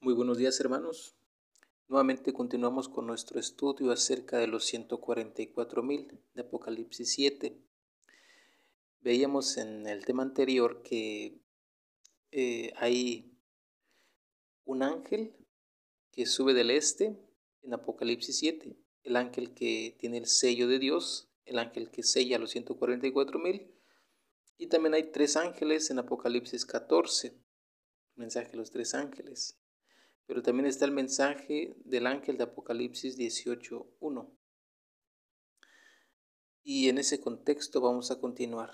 Muy buenos días hermanos. Nuevamente continuamos con nuestro estudio acerca de los 144.000 de Apocalipsis 7. Veíamos en el tema anterior que eh, hay un ángel que sube del este en Apocalipsis 7, el ángel que tiene el sello de Dios, el ángel que sella los 144.000, y también hay tres ángeles en Apocalipsis 14, mensaje de los tres ángeles. Pero también está el mensaje del ángel de Apocalipsis 18.1. Y en ese contexto vamos a continuar.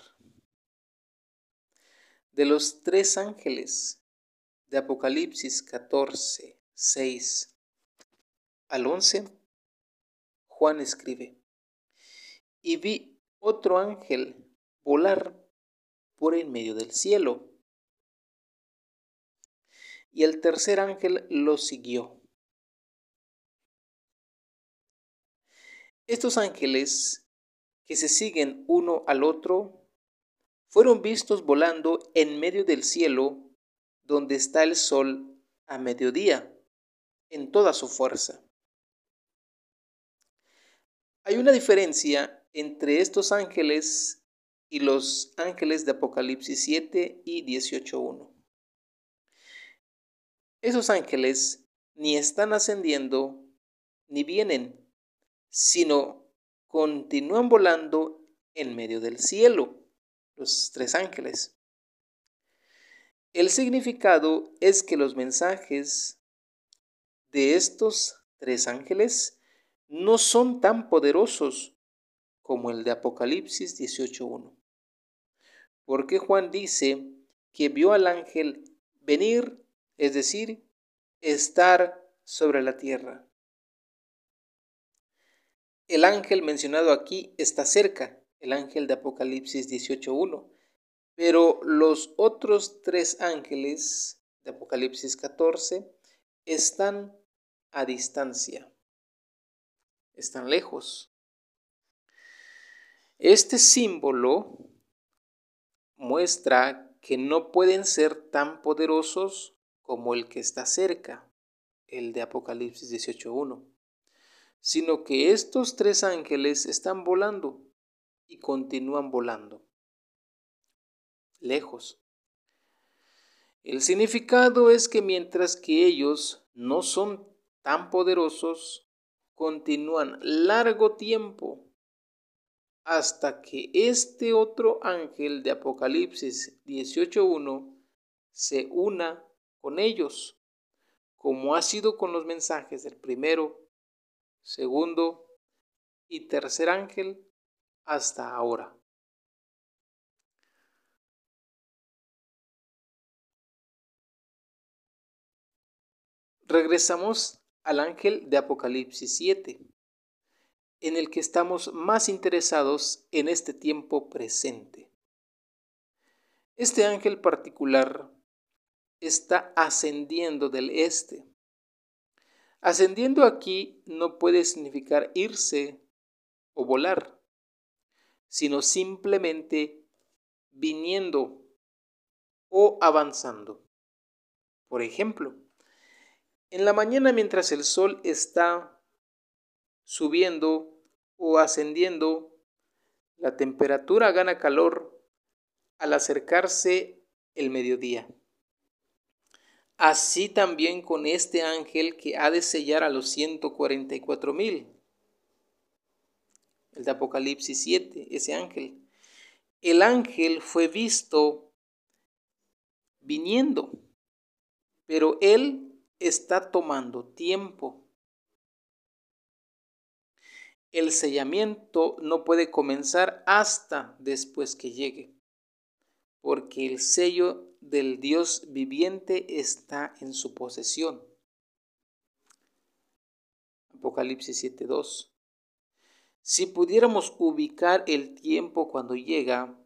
De los tres ángeles de Apocalipsis 14, 6 al 11, Juan escribe, y vi otro ángel volar por en medio del cielo y el tercer ángel lo siguió. Estos ángeles que se siguen uno al otro fueron vistos volando en medio del cielo donde está el sol a mediodía, en toda su fuerza. Hay una diferencia entre estos ángeles y los ángeles de Apocalipsis 7 y 18.1. Esos ángeles ni están ascendiendo ni vienen, sino continúan volando en medio del cielo, los tres ángeles. El significado es que los mensajes de estos tres ángeles no son tan poderosos como el de Apocalipsis 18.1. Porque Juan dice que vio al ángel venir es decir, estar sobre la tierra. El ángel mencionado aquí está cerca, el ángel de Apocalipsis 18.1, pero los otros tres ángeles de Apocalipsis 14 están a distancia, están lejos. Este símbolo muestra que no pueden ser tan poderosos como el que está cerca, el de Apocalipsis 18.1, sino que estos tres ángeles están volando y continúan volando, lejos. El significado es que mientras que ellos no son tan poderosos, continúan largo tiempo hasta que este otro ángel de Apocalipsis 18.1 se una con ellos, como ha sido con los mensajes del primero, segundo y tercer ángel hasta ahora. Regresamos al ángel de Apocalipsis 7, en el que estamos más interesados en este tiempo presente. Este ángel particular está ascendiendo del este. Ascendiendo aquí no puede significar irse o volar, sino simplemente viniendo o avanzando. Por ejemplo, en la mañana mientras el sol está subiendo o ascendiendo, la temperatura gana calor al acercarse el mediodía. Así también con este ángel que ha de sellar a los 144 mil. El de Apocalipsis 7, ese ángel. El ángel fue visto viniendo, pero él está tomando tiempo. El sellamiento no puede comenzar hasta después que llegue, porque el sello del Dios viviente está en su posesión. Apocalipsis 7.2. Si pudiéramos ubicar el tiempo cuando llega,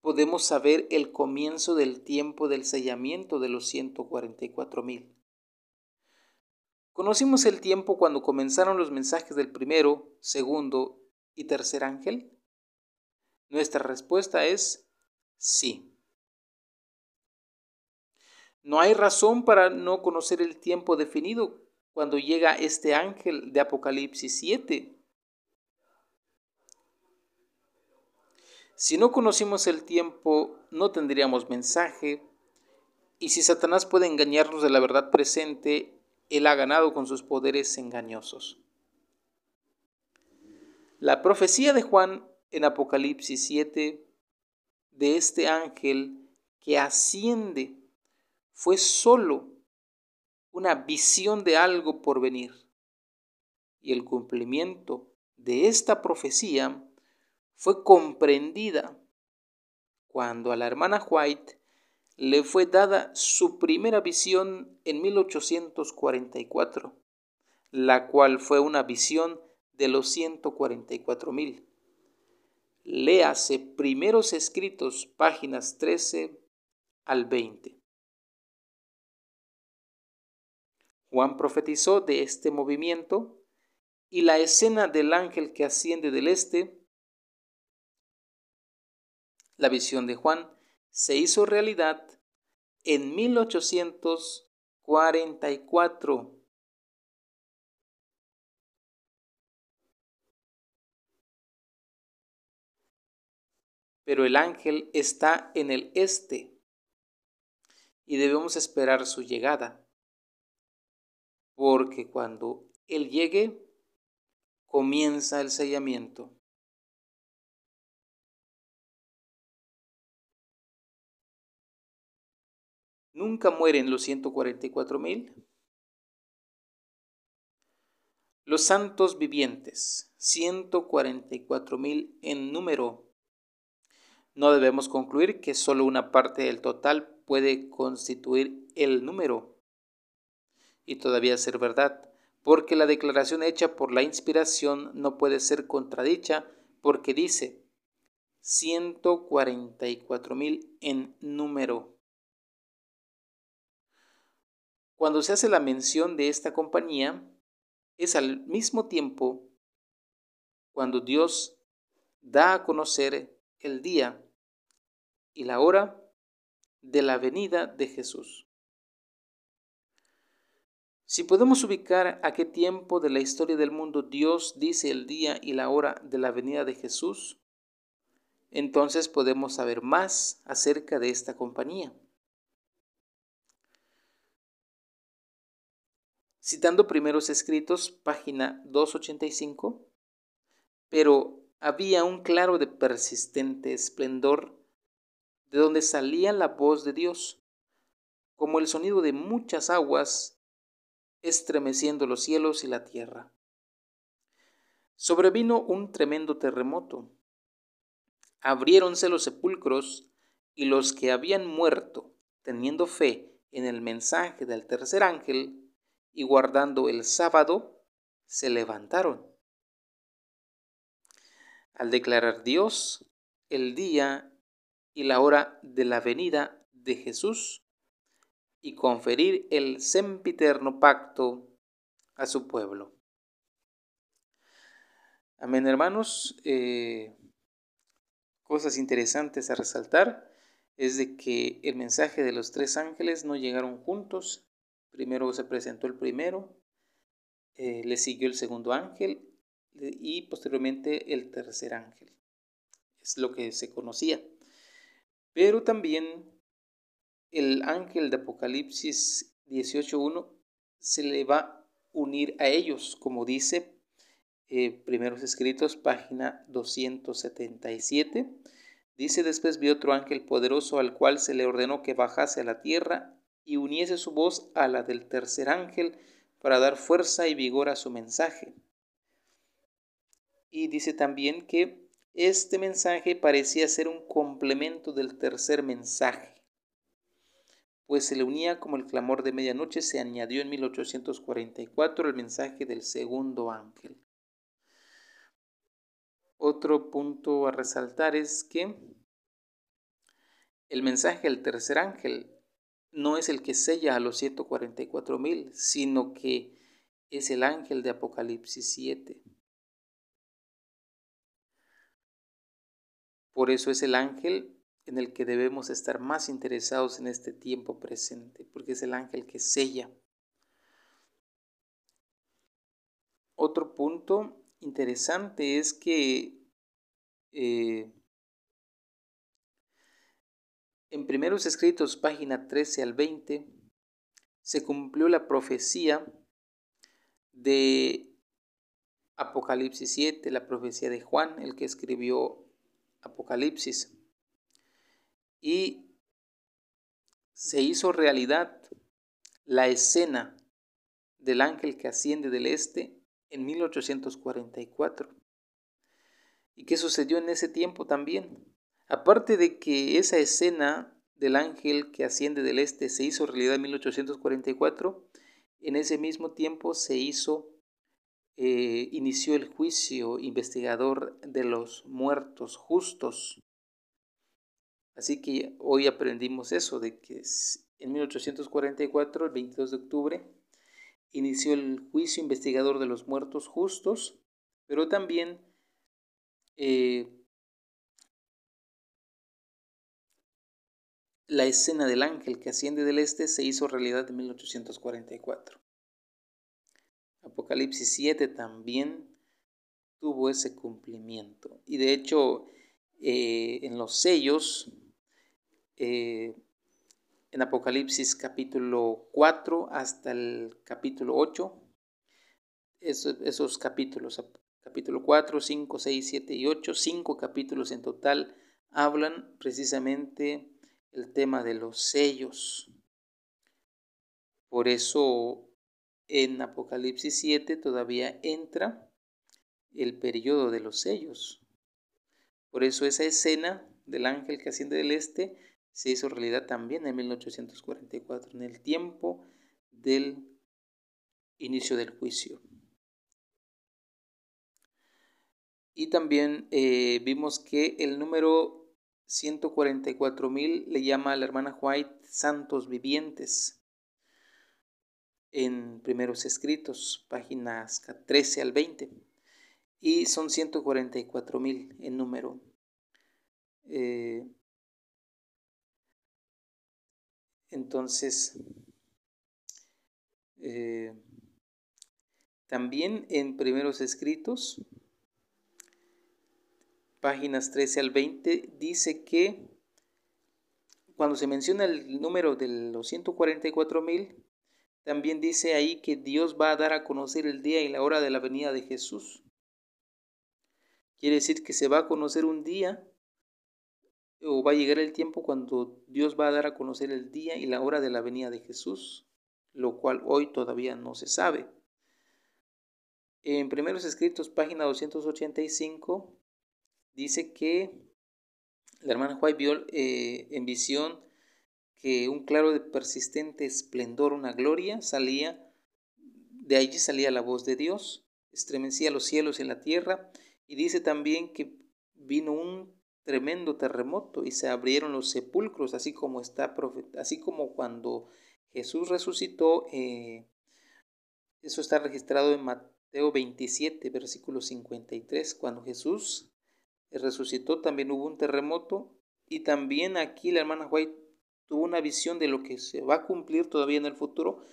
podemos saber el comienzo del tiempo del sellamiento de los 144 mil. ¿Conocimos el tiempo cuando comenzaron los mensajes del primero, segundo y tercer ángel? Nuestra respuesta es sí. No hay razón para no conocer el tiempo definido cuando llega este ángel de Apocalipsis 7. Si no conocimos el tiempo, no tendríamos mensaje, y si Satanás puede engañarnos de la verdad presente, él ha ganado con sus poderes engañosos. La profecía de Juan en Apocalipsis 7 de este ángel que asciende fue solo una visión de algo por venir. Y el cumplimiento de esta profecía fue comprendida cuando a la hermana White le fue dada su primera visión en 1844, la cual fue una visión de los 144 mil. Léase primeros escritos, páginas 13 al 20. Juan profetizó de este movimiento y la escena del ángel que asciende del este, la visión de Juan, se hizo realidad en 1844. Pero el ángel está en el este y debemos esperar su llegada, porque cuando Él llegue, comienza el sellamiento. Nunca mueren los 144 mil. Los santos vivientes, 144 mil en número. No debemos concluir que solo una parte del total puede constituir el número y todavía ser verdad, porque la declaración hecha por la inspiración no puede ser contradicha porque dice 144 mil en número. Cuando se hace la mención de esta compañía, es al mismo tiempo cuando Dios da a conocer el día y la hora de la venida de Jesús. Si podemos ubicar a qué tiempo de la historia del mundo Dios dice el día y la hora de la venida de Jesús, entonces podemos saber más acerca de esta compañía. Citando primeros escritos, página 285, pero había un claro de persistente esplendor de donde salía la voz de Dios, como el sonido de muchas aguas estremeciendo los cielos y la tierra. Sobrevino un tremendo terremoto. Abriéronse los sepulcros y los que habían muerto, teniendo fe en el mensaje del tercer ángel, y guardando el sábado, se levantaron. Al declarar Dios el día y la hora de la venida de Jesús y conferir el sempiterno pacto a su pueblo. Amén, hermanos. Eh, cosas interesantes a resaltar es de que el mensaje de los tres ángeles no llegaron juntos, Primero se presentó el primero, eh, le siguió el segundo ángel y posteriormente el tercer ángel. Es lo que se conocía. Pero también el ángel de Apocalipsis 18.1 se le va a unir a ellos, como dice eh, Primeros Escritos, página 277. Dice, después vi otro ángel poderoso al cual se le ordenó que bajase a la tierra y uniese su voz a la del tercer ángel para dar fuerza y vigor a su mensaje. Y dice también que este mensaje parecía ser un complemento del tercer mensaje, pues se le unía como el clamor de medianoche, se añadió en 1844 el mensaje del segundo ángel. Otro punto a resaltar es que el mensaje del tercer ángel no es el que sella a los 144 mil, sino que es el ángel de Apocalipsis 7. Por eso es el ángel en el que debemos estar más interesados en este tiempo presente, porque es el ángel que sella. Otro punto interesante es que eh, en primeros escritos, página 13 al 20, se cumplió la profecía de Apocalipsis 7, la profecía de Juan, el que escribió Apocalipsis. Y se hizo realidad la escena del ángel que asciende del este en 1844. ¿Y qué sucedió en ese tiempo también? Aparte de que esa escena del ángel que asciende del este se hizo realidad en 1844, en ese mismo tiempo se hizo, eh, inició el juicio investigador de los muertos justos. Así que hoy aprendimos eso, de que en 1844, el 22 de octubre, inició el juicio investigador de los muertos justos, pero también eh, la escena del ángel que asciende del este se hizo realidad en 1844. Apocalipsis 7 también tuvo ese cumplimiento. Y de hecho, eh, en los sellos, eh, en Apocalipsis capítulo 4 hasta el capítulo 8, esos, esos capítulos, capítulo 4, 5, 6, 7 y 8, cinco capítulos en total, hablan precisamente el tema de los sellos. Por eso en Apocalipsis 7 todavía entra el periodo de los sellos. Por eso esa escena del ángel que asciende del este se hizo realidad también en 1844, en el tiempo del inicio del juicio. Y también eh, vimos que el número 144 mil le llama a la hermana White santos vivientes en primeros escritos, páginas 13 al 20, y son 144 mil en número. Eh, entonces, eh, también en primeros escritos, páginas 13 al 20, dice que cuando se menciona el número de los 144 mil, también dice ahí que Dios va a dar a conocer el día y la hora de la venida de Jesús. Quiere decir que se va a conocer un día o va a llegar el tiempo cuando Dios va a dar a conocer el día y la hora de la venida de Jesús, lo cual hoy todavía no se sabe. En primeros escritos, página 285, dice que la hermana White vio eh, en visión que un claro de persistente esplendor, una gloria, salía, de allí salía la voz de Dios, estremecía los cielos y la tierra, y dice también que vino un tremendo terremoto y se abrieron los sepulcros, así como está así como cuando Jesús resucitó, eh, eso está registrado en Mateo 27, versículo 53, cuando Jesús resucitó, también hubo un terremoto y también aquí la hermana White tuvo una visión de lo que se va a cumplir todavía en el futuro.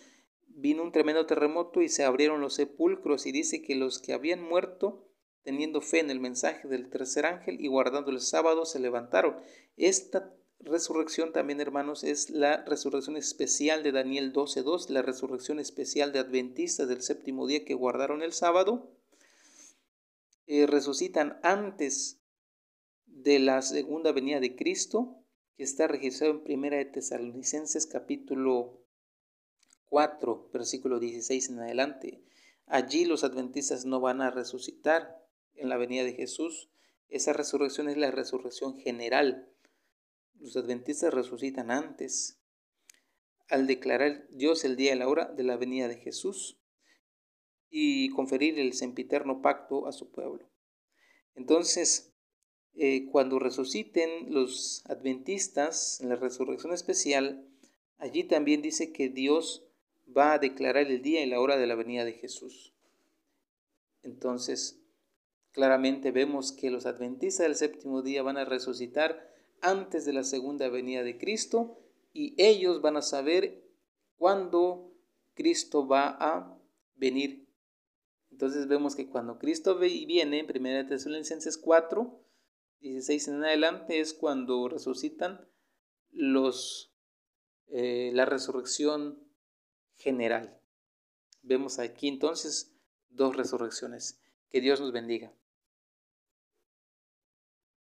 Vino un tremendo terremoto y se abrieron los sepulcros y dice que los que habían muerto teniendo fe en el mensaje del tercer ángel y guardando el sábado se levantaron. Esta resurrección también, hermanos, es la resurrección especial de Daniel 12.2, la resurrección especial de adventistas del séptimo día que guardaron el sábado. Eh, resucitan antes de la segunda venida de Cristo, que está registrado en Primera de Tesalonicenses capítulo 4, versículo 16 en adelante. Allí los adventistas no van a resucitar en la venida de Jesús. Esa resurrección es la resurrección general. Los adventistas resucitan antes, al declarar Dios el día y la hora de la venida de Jesús y conferir el sempiterno pacto a su pueblo. Entonces, eh, cuando resuciten los adventistas en la resurrección especial, allí también dice que Dios va a declarar el día y la hora de la venida de Jesús. Entonces, claramente vemos que los adventistas del séptimo día van a resucitar antes de la segunda venida de Cristo y ellos van a saber cuándo Cristo va a venir. Entonces vemos que cuando Cristo viene, en 1 Tesalonicenses 4, 16 en adelante, es cuando resucitan los, eh, la resurrección general. Vemos aquí entonces dos resurrecciones. Que Dios nos bendiga.